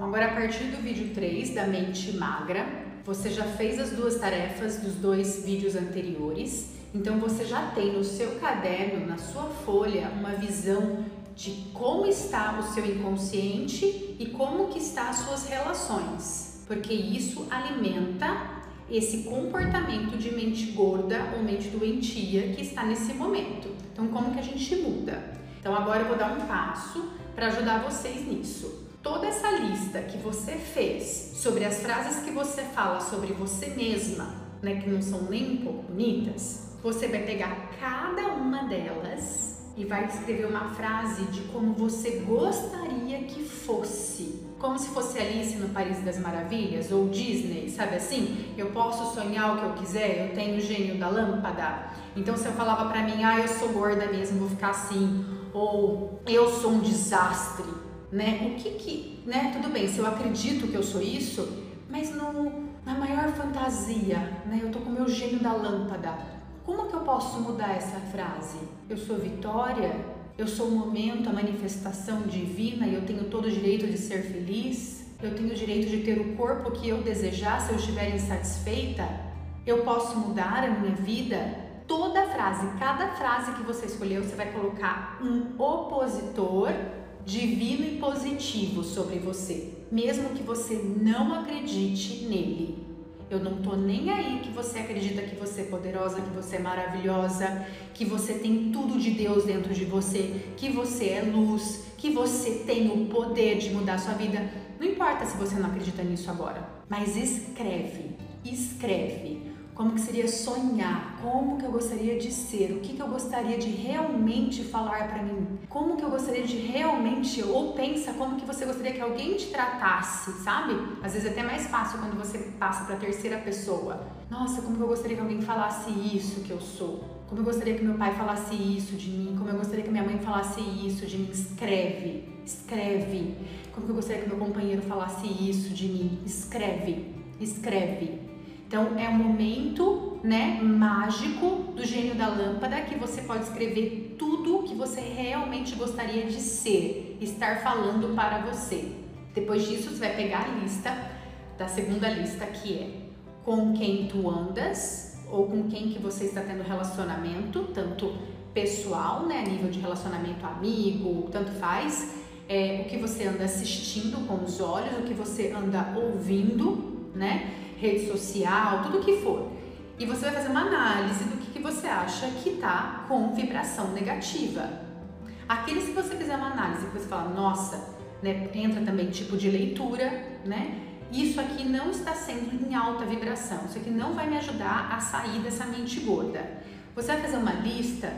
Então, agora a partir do vídeo 3 da mente magra, você já fez as duas tarefas dos dois vídeos anteriores. Então, você já tem no seu caderno, na sua folha, uma visão de como está o seu inconsciente e como que está as suas relações, porque isso alimenta esse comportamento de mente gorda ou mente doentia que está nesse momento. Então, como que a gente muda? Então, agora eu vou dar um passo para ajudar vocês nisso. Lista que você fez sobre as frases que você fala sobre você mesma, né, que não são nem um pouco bonitas, você vai pegar cada uma delas e vai escrever uma frase de como você gostaria que fosse. Como se fosse Alice no País das Maravilhas ou Disney, sabe assim? Eu posso sonhar o que eu quiser, eu tenho o gênio da lâmpada. Então se eu falava pra mim, ah, eu sou gorda mesmo, vou ficar assim, ou eu sou um desastre, né? O que que, né? Tudo bem, se eu acredito que eu sou isso, mas no, na maior fantasia, né? Eu tô com o meu gênio da lâmpada como que eu posso mudar essa frase? Eu sou Vitória? Eu sou o momento, a manifestação divina e eu tenho todo o direito de ser feliz? Eu tenho o direito de ter o corpo que eu desejar se eu estiver insatisfeita? Eu posso mudar a minha vida? Toda frase, cada frase que você escolheu, você vai colocar um opositor divino e positivo sobre você, mesmo que você não acredite nele. Eu não tô nem aí que você acredita que você é poderosa, que você é maravilhosa, que você tem tudo de Deus dentro de você, que você é luz, que você tem o poder de mudar a sua vida. Não importa se você não acredita nisso agora, mas escreve, escreve como que seria sonhar, como que eu gostaria de ser, o que que eu gostaria de realmente falar para mim, como que eu gostaria de realmente, ou pensa como que você gostaria que alguém te tratasse, sabe? Às vezes é até mais fácil quando você passa para a terceira pessoa. Nossa, como que eu gostaria que alguém falasse isso que eu sou. Como eu gostaria que meu pai falasse isso de mim, como eu gostaria que minha mãe falasse isso de mim. Escreve, escreve. Como que eu gostaria que meu companheiro falasse isso de mim. Escreve, escreve. Então é um momento, né, mágico do gênio da lâmpada que você pode escrever tudo que você realmente gostaria de ser, estar falando para você. Depois disso, você vai pegar a lista da segunda lista que é com quem tu andas ou com quem que você está tendo relacionamento, tanto pessoal, né, nível de relacionamento amigo, tanto faz, é, o que você anda assistindo com os olhos, o que você anda ouvindo, né? Rede social, tudo que for. E você vai fazer uma análise do que, que você acha que está com vibração negativa. Aqueles que você fizer uma análise, que você fala, nossa, né, entra também tipo de leitura, né? Isso aqui não está sendo em alta vibração, isso aqui não vai me ajudar a sair dessa mente gorda. Você vai fazer uma lista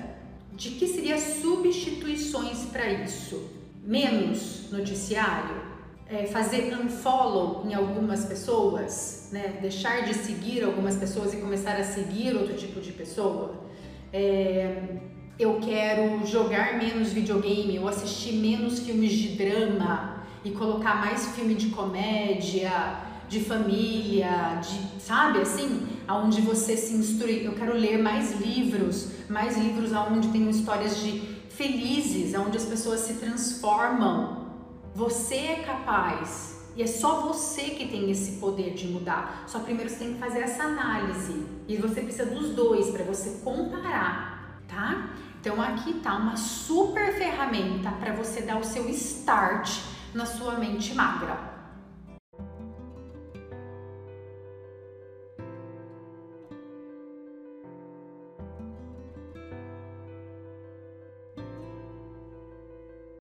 de que seria substituições para isso. Menos noticiário, é, fazer unfollow em algumas pessoas, né? deixar de seguir algumas pessoas e começar a seguir outro tipo de pessoa. É, eu quero jogar menos videogame ou assistir menos filmes de drama e colocar mais filme de comédia, de família, de sabe assim, aonde você se instrui. Eu quero ler mais livros, mais livros aonde tem histórias de felizes, aonde as pessoas se transformam você é capaz e é só você que tem esse poder de mudar. Só primeiro você tem que fazer essa análise e você precisa dos dois para você comparar, tá? Então aqui tá uma super ferramenta para você dar o seu start na sua mente magra.